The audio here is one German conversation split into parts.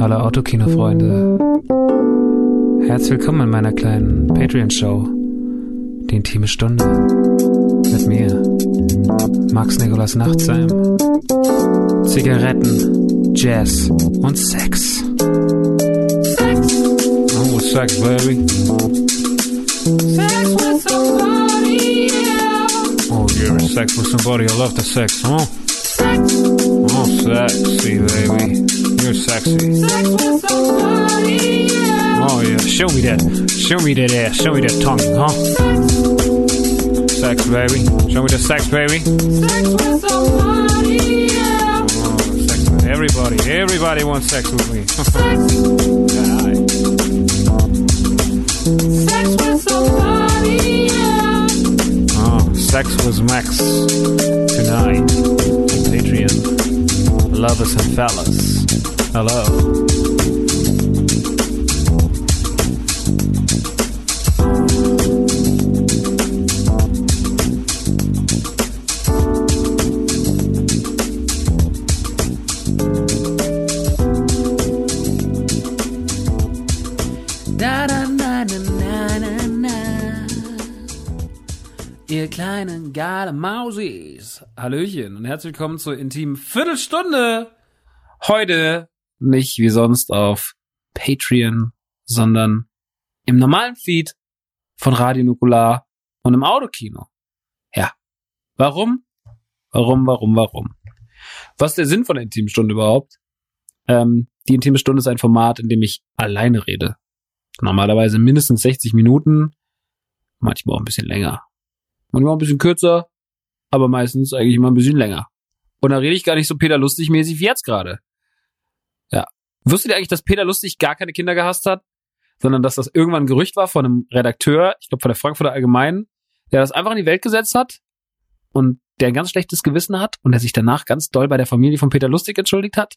Hallo Autokino-Freunde. Herzlich willkommen in meiner kleinen Patreon-Show. Die intime Stunde. Mit mir. Max Nikolas Nachtsheim. Zigaretten, Jazz und Sex. Sex. Oh, Sex, baby. Sex with somebody, yeah. Oh, you're sex with somebody. I love the sex, huh? Sex. Oh, sexy, baby. You're sexy. Oh, yeah. Show me that. Show me that ass. Show me that tongue, huh? Sex, baby. Show me the sex, baby. Oh, sex everybody. Everybody wants sex with me. Oh, sex with Max tonight on Patreon. Lovers and fellas. Hello. Da, da, na, na, na, na, na. Ihr kleinen geile Mausis. Hallöchen und herzlich willkommen zur intimen Viertelstunde. Heute nicht wie sonst auf Patreon, sondern im normalen Feed von Radio Nukular und im Autokino. Ja. Warum? Warum, warum, warum? Was ist der Sinn von der intimen überhaupt? Ähm, die intime Stunde ist ein Format, in dem ich alleine rede. Normalerweise mindestens 60 Minuten, manchmal auch ein bisschen länger. Manchmal auch ein bisschen kürzer, aber meistens eigentlich immer ein bisschen länger. Und da rede ich gar nicht so Peter Lustig mäßig wie jetzt gerade. Wusstet ihr eigentlich, dass Peter Lustig gar keine Kinder gehasst hat? Sondern dass das irgendwann ein Gerücht war von einem Redakteur, ich glaube von der Frankfurter Allgemeinen, der das einfach in die Welt gesetzt hat und der ein ganz schlechtes Gewissen hat und der sich danach ganz doll bei der Familie von Peter Lustig entschuldigt hat?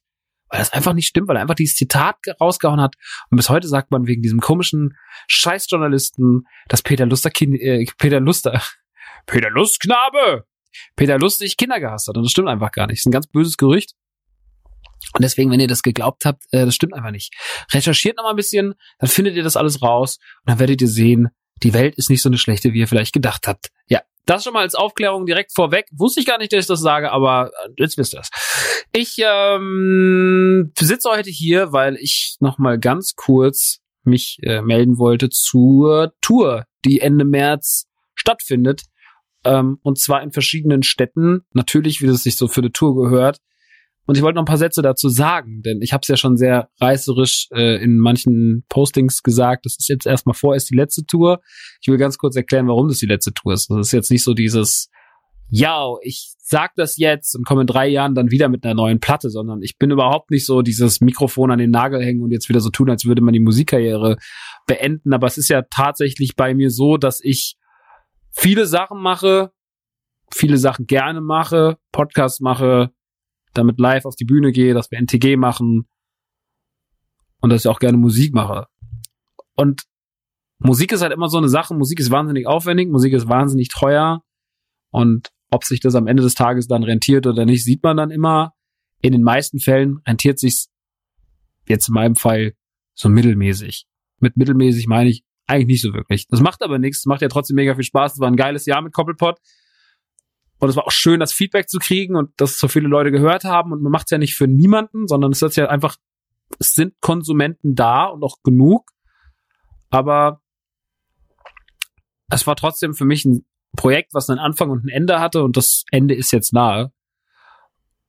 weil das einfach nicht stimmt, weil er einfach dieses Zitat rausgehauen hat. Und bis heute sagt man wegen diesem komischen Scheißjournalisten, dass Peter Luster, äh, Peter Luster, Peter Lustknabe, Peter Lustig Kinder gehasst hat. Und das stimmt einfach gar nicht. Das ist ein ganz böses Gerücht. Und deswegen, wenn ihr das geglaubt habt, äh, das stimmt einfach nicht. Recherchiert noch mal ein bisschen, dann findet ihr das alles raus und dann werdet ihr sehen, die Welt ist nicht so eine schlechte, wie ihr vielleicht gedacht habt. Ja, das schon mal als Aufklärung direkt vorweg. Wusste ich gar nicht, dass ich das sage, aber äh, jetzt wisst ihr es. Ich ähm, sitze heute hier, weil ich noch mal ganz kurz mich äh, melden wollte zur Tour, die Ende März stattfindet. Ähm, und zwar in verschiedenen Städten. Natürlich, wie das sich so für eine Tour gehört. Und ich wollte noch ein paar Sätze dazu sagen, denn ich habe es ja schon sehr reißerisch äh, in manchen Postings gesagt. Das ist jetzt erstmal vorerst die letzte Tour. Ich will ganz kurz erklären, warum das die letzte Tour ist. Das ist jetzt nicht so dieses, ja, ich sag das jetzt und komme in drei Jahren dann wieder mit einer neuen Platte, sondern ich bin überhaupt nicht so dieses Mikrofon an den Nagel hängen und jetzt wieder so tun, als würde man die Musikkarriere beenden. Aber es ist ja tatsächlich bei mir so, dass ich viele Sachen mache, viele Sachen gerne mache, Podcasts mache, damit live auf die Bühne gehe, dass wir NTG machen und dass ich auch gerne Musik mache. Und Musik ist halt immer so eine Sache. Musik ist wahnsinnig aufwendig, Musik ist wahnsinnig teuer und ob sich das am Ende des Tages dann rentiert oder nicht, sieht man dann immer. In den meisten Fällen rentiert sich's jetzt in meinem Fall so mittelmäßig. Mit mittelmäßig meine ich eigentlich nicht so wirklich. Das macht aber nichts, macht ja trotzdem mega viel Spaß. Es war ein geiles Jahr mit Koppelpot. Und es war auch schön, das Feedback zu kriegen und dass so viele Leute gehört haben. Und man macht es ja nicht für niemanden, sondern es ist ja einfach, es sind Konsumenten da und auch genug. Aber es war trotzdem für mich ein Projekt, was einen Anfang und ein Ende hatte und das Ende ist jetzt nahe.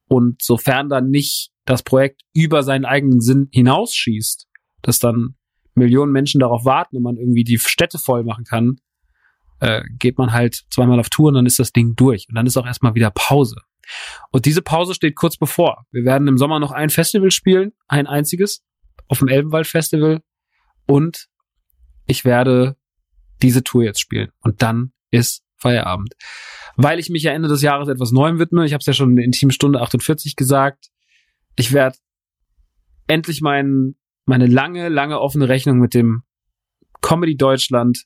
Und sofern dann nicht das Projekt über seinen eigenen Sinn hinausschießt, dass dann Millionen Menschen darauf warten und man irgendwie die Städte voll machen kann, äh, geht man halt zweimal auf Tour und dann ist das Ding durch. Und dann ist auch erstmal wieder Pause. Und diese Pause steht kurz bevor. Wir werden im Sommer noch ein Festival spielen, ein einziges, auf dem Elbenwald Festival. Und ich werde diese Tour jetzt spielen. Und dann ist Feierabend. Weil ich mich ja Ende des Jahres etwas Neuem widme. Ich habe es ja schon in Teamstunde 48 gesagt. Ich werde endlich mein, meine lange, lange offene Rechnung mit dem Comedy Deutschland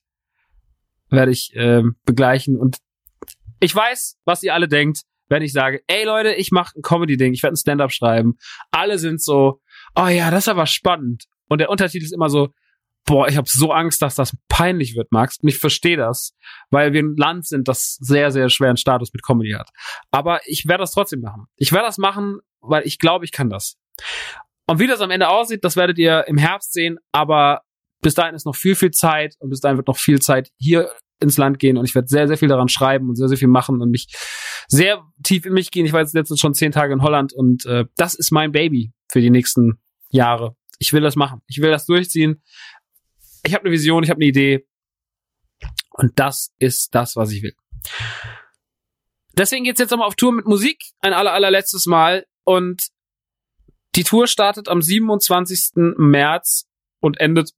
werde ich äh, begleichen. Und ich weiß, was ihr alle denkt, wenn ich sage, ey Leute, ich mache ein Comedy-Ding, ich werde ein Stand-up schreiben. Alle sind so, oh ja, das ist aber spannend. Und der Untertitel ist immer so, boah, ich habe so Angst, dass das peinlich wird, Max. Und ich verstehe das, weil wir ein Land sind, das sehr, sehr schweren Status mit Comedy hat. Aber ich werde das trotzdem machen. Ich werde das machen, weil ich glaube, ich kann das. Und wie das am Ende aussieht, das werdet ihr im Herbst sehen. Aber bis dahin ist noch viel, viel Zeit und bis dahin wird noch viel Zeit hier ins Land gehen und ich werde sehr, sehr viel daran schreiben und sehr, sehr viel machen und mich sehr tief in mich gehen. Ich war jetzt letztens schon zehn Tage in Holland und äh, das ist mein Baby für die nächsten Jahre. Ich will das machen. Ich will das durchziehen. Ich habe eine Vision, ich habe eine Idee und das ist das, was ich will. Deswegen geht's jetzt nochmal auf Tour mit Musik, ein aller, allerletztes Mal und die Tour startet am 27. März und endet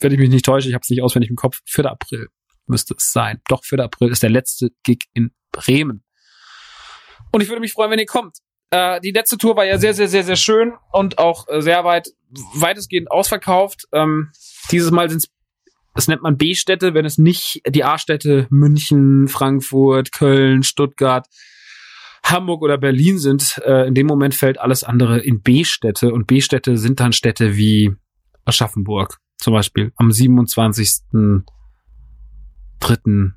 wenn ich mich nicht täusche, ich habe es nicht auswendig im Kopf, 4. April müsste es sein. Doch, 4. April ist der letzte Gig in Bremen. Und ich würde mich freuen, wenn ihr kommt. Äh, die letzte Tour war ja sehr, sehr, sehr, sehr schön und auch äh, sehr weit, weitestgehend ausverkauft. Ähm, dieses Mal sind es, das nennt man B-Städte, wenn es nicht die A-Städte München, Frankfurt, Köln, Stuttgart, Hamburg oder Berlin sind. Äh, in dem Moment fällt alles andere in B-Städte und B-Städte sind dann Städte wie Aschaffenburg, zum Beispiel am 27.03.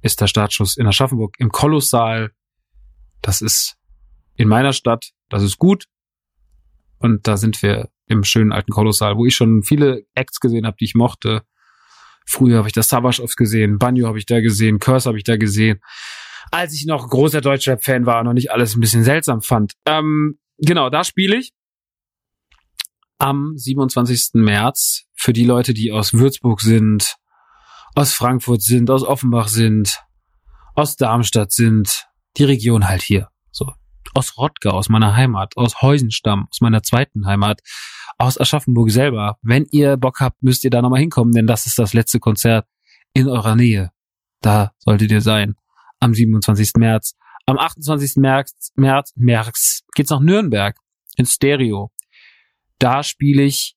ist der Startschuss in Aschaffenburg im Kolossal. Das ist in meiner Stadt, das ist gut. Und da sind wir im schönen alten Kolossal, wo ich schon viele Acts gesehen habe, die ich mochte. Früher habe ich das Savage oft gesehen, Banjo habe ich da gesehen, Curse habe ich da gesehen. Als ich noch großer Deutschrap-Fan war und noch nicht alles ein bisschen seltsam fand. Ähm, genau, da spiele ich am 27. März für die Leute, die aus Würzburg sind, aus Frankfurt sind, aus Offenbach sind, aus Darmstadt sind, die Region halt hier. So. Aus Rottgau, aus meiner Heimat, aus Heusenstamm, aus meiner zweiten Heimat, aus Aschaffenburg selber. Wenn ihr Bock habt, müsst ihr da nochmal hinkommen, denn das ist das letzte Konzert in eurer Nähe. Da solltet ihr sein. Am 27. März. Am 28. März, März, März geht's nach Nürnberg in Stereo da spiele ich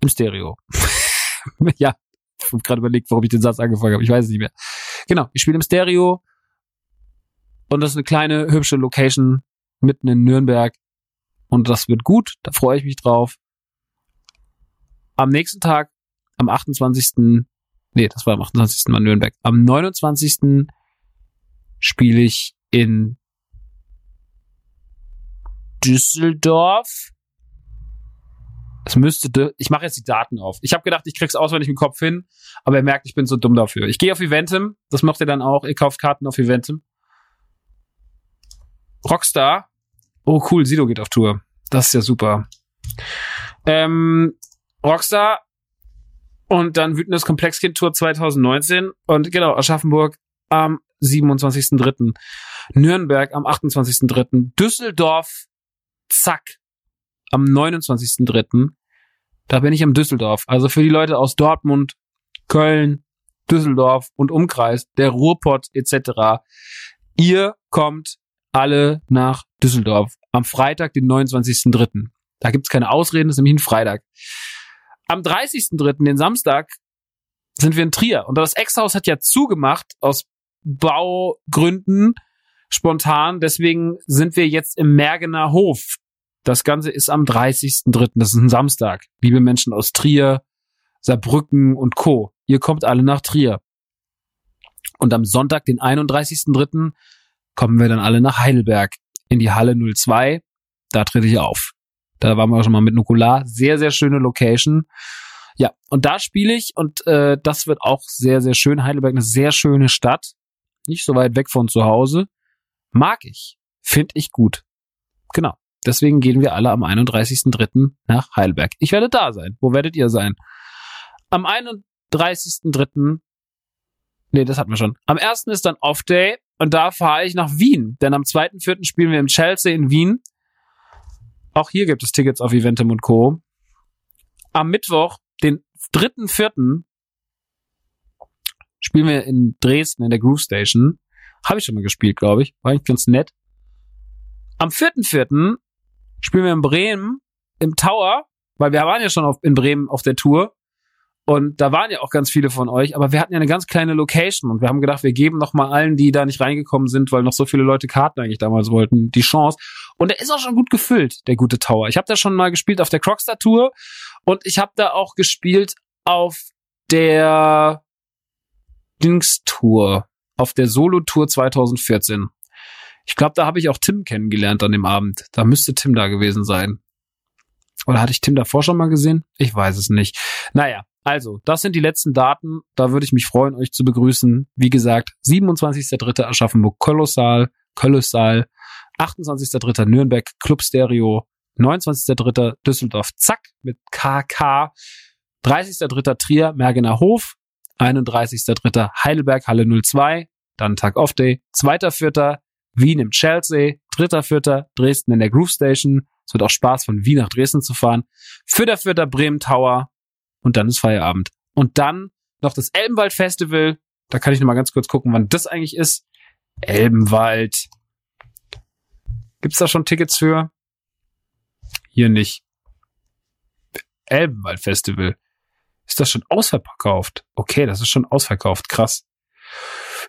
im Stereo. ja, ich habe gerade überlegt, warum ich den Satz angefangen habe. Ich weiß es nicht mehr. Genau, ich spiele im Stereo und das ist eine kleine, hübsche Location mitten in Nürnberg und das wird gut, da freue ich mich drauf. Am nächsten Tag, am 28. Nee, das war am 28. Mal Nürnberg. Am 29. spiele ich in Düsseldorf es müsste, ich mache jetzt die Daten auf. Ich habe gedacht, ich krieg's auswendig im Kopf hin, aber ihr merkt, ich bin so dumm dafür. Ich gehe auf Eventim, das macht ihr dann auch. Ihr kauft Karten auf Eventim. Rockstar. Oh cool, Sido geht auf Tour. Das ist ja super. Ähm, Rockstar und dann Wütendes Komplexkind Tour 2019 und genau, Aschaffenburg am 27.3. Nürnberg am 28.3. Düsseldorf, zack, am 29.3. Da bin ich im Düsseldorf. Also für die Leute aus Dortmund, Köln, Düsseldorf und Umkreis, der Ruhrpott etc. Ihr kommt alle nach Düsseldorf am Freitag, den 29.3. Da gibt's keine Ausreden, das ist nämlich ein Freitag. Am 30.3., den Samstag, sind wir in Trier. Und das Ex-Haus hat ja zugemacht aus Baugründen spontan. Deswegen sind wir jetzt im Mergener Hof. Das Ganze ist am 30.03., das ist ein Samstag. Liebe Menschen aus Trier, Saarbrücken und Co. Ihr kommt alle nach Trier. Und am Sonntag, den 31.03., kommen wir dann alle nach Heidelberg in die Halle 02. Da trete ich auf. Da waren wir schon mal mit Nukular. Sehr, sehr schöne Location. Ja, und da spiele ich und äh, das wird auch sehr, sehr schön. Heidelberg eine sehr schöne Stadt. Nicht so weit weg von zu Hause. Mag ich. Find ich gut. Genau. Deswegen gehen wir alle am 31.03. nach Heidelberg. Ich werde da sein. Wo werdet ihr sein? Am 31.03. Nee, das hatten wir schon. Am 1. ist dann Off-Day und da fahre ich nach Wien. Denn am 2.4. spielen wir im Chelsea in Wien. Auch hier gibt es Tickets auf Eventim und Co. Am Mittwoch, den 3.4. spielen wir in Dresden in der Groove Station. Habe ich schon mal gespielt, glaube ich. War eigentlich ganz nett. Am 4.4 spielen wir in Bremen im Tower, weil wir waren ja schon auf, in Bremen auf der Tour. Und da waren ja auch ganz viele von euch, aber wir hatten ja eine ganz kleine Location und wir haben gedacht, wir geben noch mal allen, die da nicht reingekommen sind, weil noch so viele Leute Karten eigentlich damals wollten, die Chance. Und er ist auch schon gut gefüllt, der gute Tower. Ich habe da schon mal gespielt auf der Crockstar Tour und ich habe da auch gespielt auf der Dings Tour, auf der Solo Tour 2014. Ich glaube, da habe ich auch Tim kennengelernt an dem Abend. Da müsste Tim da gewesen sein. Oder hatte ich Tim davor schon mal gesehen? Ich weiß es nicht. Naja, also, das sind die letzten Daten. Da würde ich mich freuen, euch zu begrüßen. Wie gesagt, 27.3. Aschaffenburg Kolossal, Kolossal, 28.3. Nürnberg Club Stereo, 29.3. Düsseldorf Zack mit KK, 30.3. Trier Mergener Hof, 31.3. Heidelberg Halle 02, dann Tag Off Day, 2.4. Wien im Chelsea, 3.4. Dresden in der Groove Station. Es wird auch Spaß von Wien nach Dresden zu fahren. 4.4. Bremen Tower, und dann ist Feierabend. Und dann noch das Elbenwald Festival. Da kann ich noch mal ganz kurz gucken, wann das eigentlich ist. Elbenwald. Gibt's da schon Tickets für? Hier nicht. Elbenwald Festival. Ist das schon ausverkauft? Okay, das ist schon ausverkauft. Krass.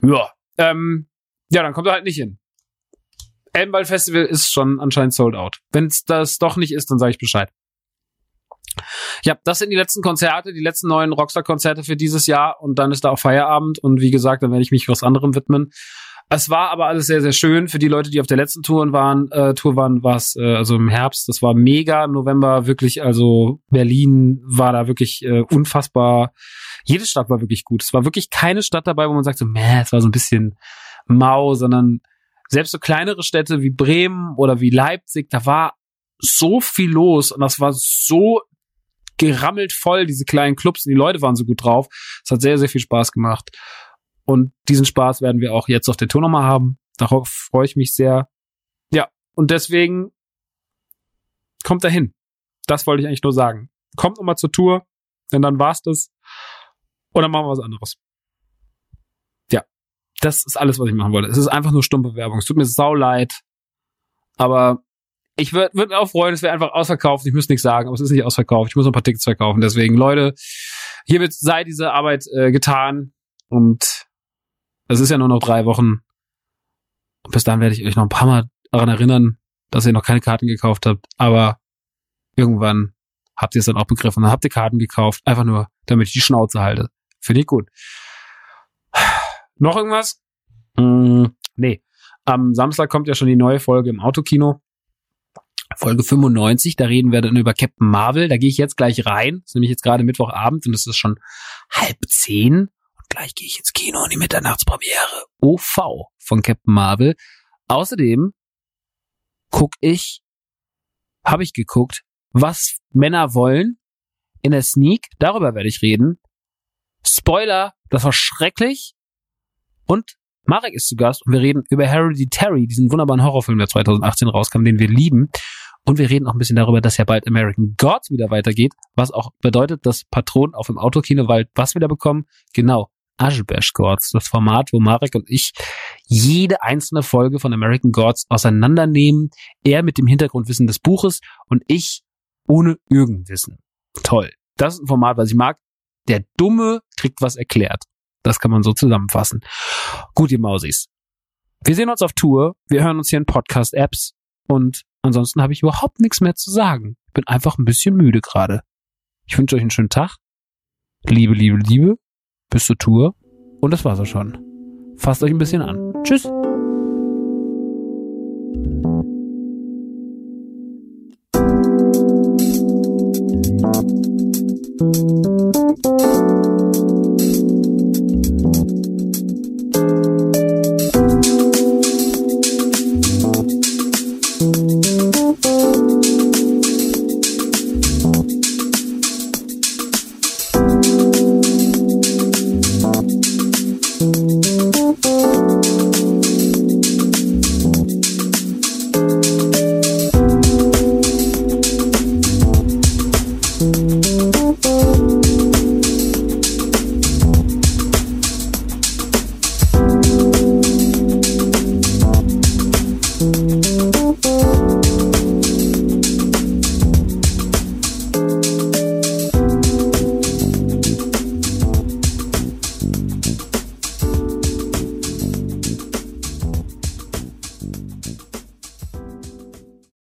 Ja, ähm, ja, dann kommt er halt nicht hin. Elbenwald Festival ist schon anscheinend sold out. Wenn es das doch nicht ist, dann sage ich Bescheid. Ja, das sind die letzten Konzerte, die letzten neuen Rockstar-Konzerte für dieses Jahr und dann ist da auch Feierabend und wie gesagt, dann werde ich mich was anderem widmen. Es war aber alles sehr, sehr schön. Für die Leute, die auf der letzten Tour waren, äh, Tour waren, war es äh, also im Herbst. Das war mega. Im November wirklich, also Berlin war da wirklich äh, unfassbar. Jede Stadt war wirklich gut. Es war wirklich keine Stadt dabei, wo man sagt so, meh, es war so ein bisschen mau, sondern selbst so kleinere Städte wie Bremen oder wie Leipzig, da war so viel los und das war so gerammelt voll, diese kleinen Clubs und die Leute waren so gut drauf. Es hat sehr, sehr viel Spaß gemacht. Und diesen Spaß werden wir auch jetzt auf der Tour nochmal haben. Darauf freue ich mich sehr. Ja, und deswegen kommt dahin. Das wollte ich eigentlich nur sagen. Kommt nochmal zur Tour, denn dann war's das. Oder machen wir was anderes. Das ist alles, was ich machen wollte. Es ist einfach nur stumpfe Werbung. Es tut mir sau leid. Aber ich würde würd mir auch freuen, es wäre einfach ausverkauft. Ich müsste nichts sagen, aber es ist nicht ausverkauft. Ich muss noch ein paar Tickets verkaufen. Deswegen, Leute, hiermit sei diese Arbeit äh, getan. Und es ist ja nur noch drei Wochen. Und bis dann werde ich euch noch ein paar Mal daran erinnern, dass ihr noch keine Karten gekauft habt. Aber irgendwann habt ihr es dann auch begriffen. Dann habt ihr Karten gekauft. Einfach nur, damit ich die Schnauze halte. Finde ich gut. Noch irgendwas? Mm, nee. Am Samstag kommt ja schon die neue Folge im Autokino. Folge 95, da reden wir dann über Captain Marvel. Da gehe ich jetzt gleich rein. Das ist nämlich jetzt gerade Mittwochabend und es ist schon halb zehn. Und gleich gehe ich ins Kino in die Mitternachtspremiere. OV von Captain Marvel. Außerdem guck ich, habe ich geguckt, was Männer wollen in der Sneak. Darüber werde ich reden. Spoiler, das war schrecklich. Und Marek ist zu Gast und wir reden über Hereditary, diesen wunderbaren Horrorfilm, der 2018 rauskam, den wir lieben. Und wir reden auch ein bisschen darüber, dass ja bald American Gods wieder weitergeht, was auch bedeutet, dass Patronen auf dem Autokino bald was wieder bekommen? Genau, Ashbash Gods, das Format, wo Marek und ich jede einzelne Folge von American Gods auseinandernehmen. Er mit dem Hintergrundwissen des Buches und ich ohne Irgendwissen. Toll. Das ist ein Format, was ich mag. Der Dumme kriegt was erklärt. Das kann man so zusammenfassen. Gut, ihr Mausis. Wir sehen uns auf Tour. Wir hören uns hier in Podcast-Apps. Und ansonsten habe ich überhaupt nichts mehr zu sagen. Bin einfach ein bisschen müde gerade. Ich wünsche euch einen schönen Tag. Liebe, Liebe, Liebe. Bis zur Tour. Und das war's auch schon. Fasst euch ein bisschen an. Tschüss.